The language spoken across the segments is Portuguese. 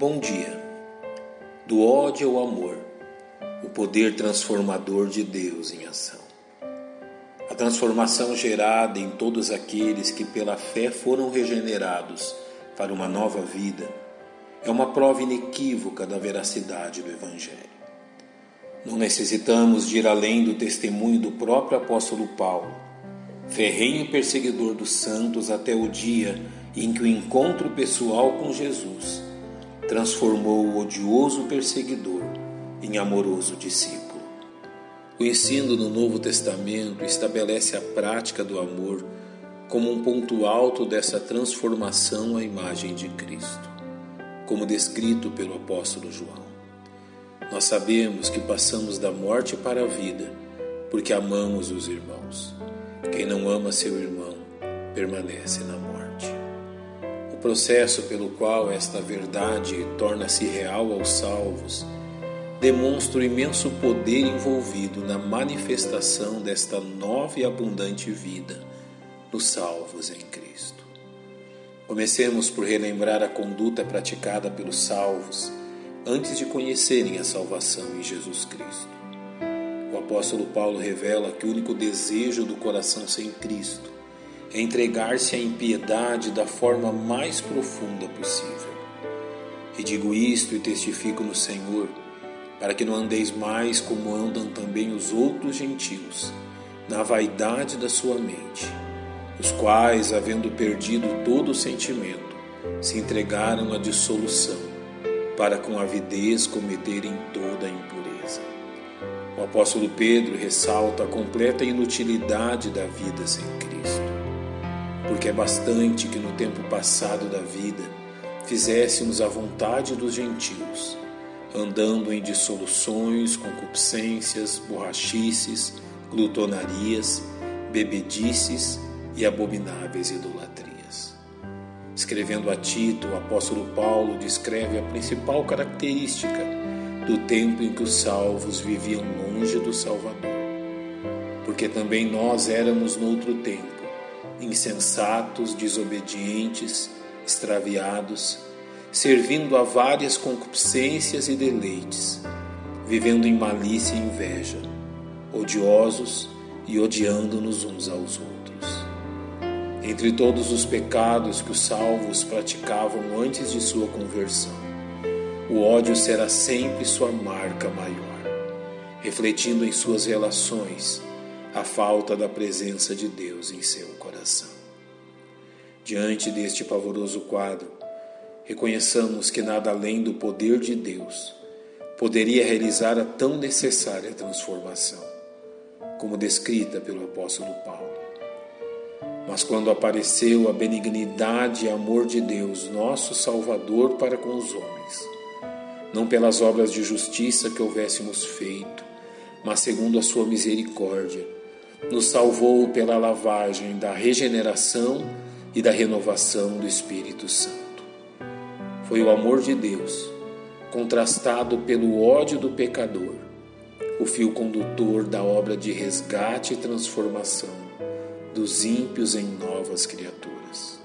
Bom dia. Do ódio ao amor, o poder transformador de Deus em ação. A transformação gerada em todos aqueles que pela fé foram regenerados para uma nova vida é uma prova inequívoca da veracidade do Evangelho. Não necessitamos de ir além do testemunho do próprio apóstolo Paulo, ferrenho perseguidor dos santos até o dia em que o encontro pessoal com Jesus transformou o odioso perseguidor em amoroso discípulo. O ensino do Novo Testamento estabelece a prática do amor como um ponto alto dessa transformação à imagem de Cristo, como descrito pelo apóstolo João. Nós sabemos que passamos da morte para a vida porque amamos os irmãos. Quem não ama seu irmão permanece na morte processo pelo qual esta verdade torna-se real aos salvos demonstra o imenso poder envolvido na manifestação desta nova e abundante vida nos salvos em Cristo. Comecemos por relembrar a conduta praticada pelos salvos antes de conhecerem a salvação em Jesus Cristo. O apóstolo Paulo revela que o único desejo do coração sem Cristo é entregar-se à impiedade da forma mais profunda possível. E digo isto e testifico no Senhor, para que não andeis mais como andam também os outros gentios, na vaidade da sua mente, os quais, havendo perdido todo o sentimento, se entregaram à dissolução, para com avidez cometerem toda a impureza. O apóstolo Pedro ressalta a completa inutilidade da vida sem Cristo porque é bastante que no tempo passado da vida fizéssemos a vontade dos gentios, andando em dissoluções, concupiscências, borrachices, glutonarias, bebedices e abomináveis idolatrias. Escrevendo a Tito, o apóstolo Paulo descreve a principal característica do tempo em que os salvos viviam longe do Salvador. Porque também nós éramos noutro tempo insensatos, desobedientes, extraviados, servindo a várias concupiscências e deleites, vivendo em malícia e inveja, odiosos e odiando-nos uns aos outros. Entre todos os pecados que os salvos praticavam antes de sua conversão, o ódio será sempre sua marca maior, refletindo em suas relações a falta da presença de Deus em seu coração. Diante deste pavoroso quadro, reconheçamos que nada além do poder de Deus poderia realizar a tão necessária transformação, como descrita pelo apóstolo Paulo. Mas quando apareceu a benignidade e amor de Deus, nosso Salvador para com os homens, não pelas obras de justiça que houvéssemos feito, mas segundo a sua misericórdia, nos salvou pela lavagem da regeneração e da renovação do Espírito Santo. Foi o amor de Deus, contrastado pelo ódio do pecador, o fio condutor da obra de resgate e transformação dos ímpios em novas criaturas.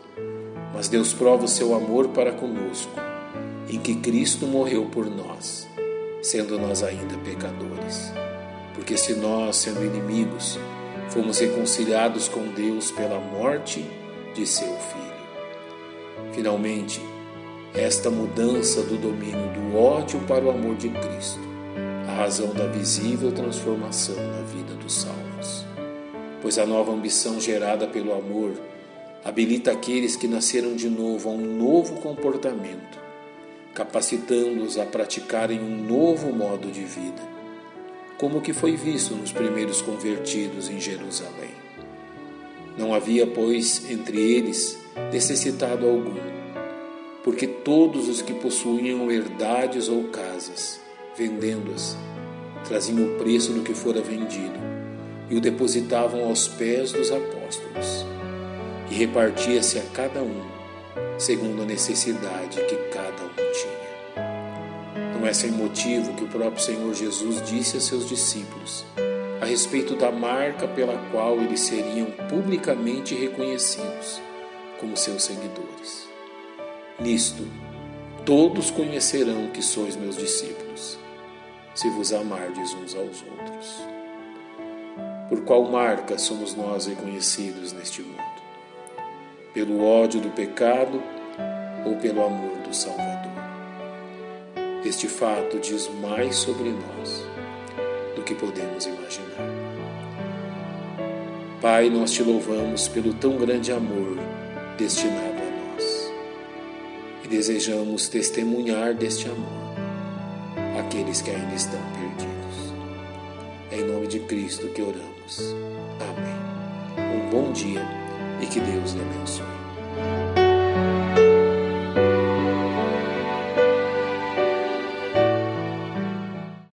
Mas Deus prova o seu amor para conosco, em que Cristo morreu por nós, sendo nós ainda pecadores. Porque se nós, sendo inimigos, fomos reconciliados com Deus pela morte de seu Filho. Finalmente, esta mudança do domínio do ódio para o amor de Cristo, a razão da visível transformação na vida dos salvos. Pois a nova ambição gerada pelo amor habilita aqueles que nasceram de novo a um novo comportamento, capacitando-os a praticarem um novo modo de vida como que foi visto nos primeiros convertidos em Jerusalém. Não havia, pois, entre eles necessitado algum, porque todos os que possuíam herdades ou casas, vendendo-as, traziam o preço do que fora vendido e o depositavam aos pés dos apóstolos, e repartia-se a cada um, segundo a necessidade que cada um tinha. Não é sem motivo que o próprio Senhor Jesus disse a seus discípulos a respeito da marca pela qual eles seriam publicamente reconhecidos como seus seguidores. Nisto, todos conhecerão que sois meus discípulos, se vos amardes uns aos outros. Por qual marca somos nós reconhecidos neste mundo? Pelo ódio do pecado ou pelo amor do Salvador? Este fato diz mais sobre nós do que podemos imaginar. Pai, nós te louvamos pelo tão grande amor destinado a nós e desejamos testemunhar deste amor àqueles que ainda estão perdidos. É em nome de Cristo que oramos. Amém. Um bom dia e que Deus lhe abençoe.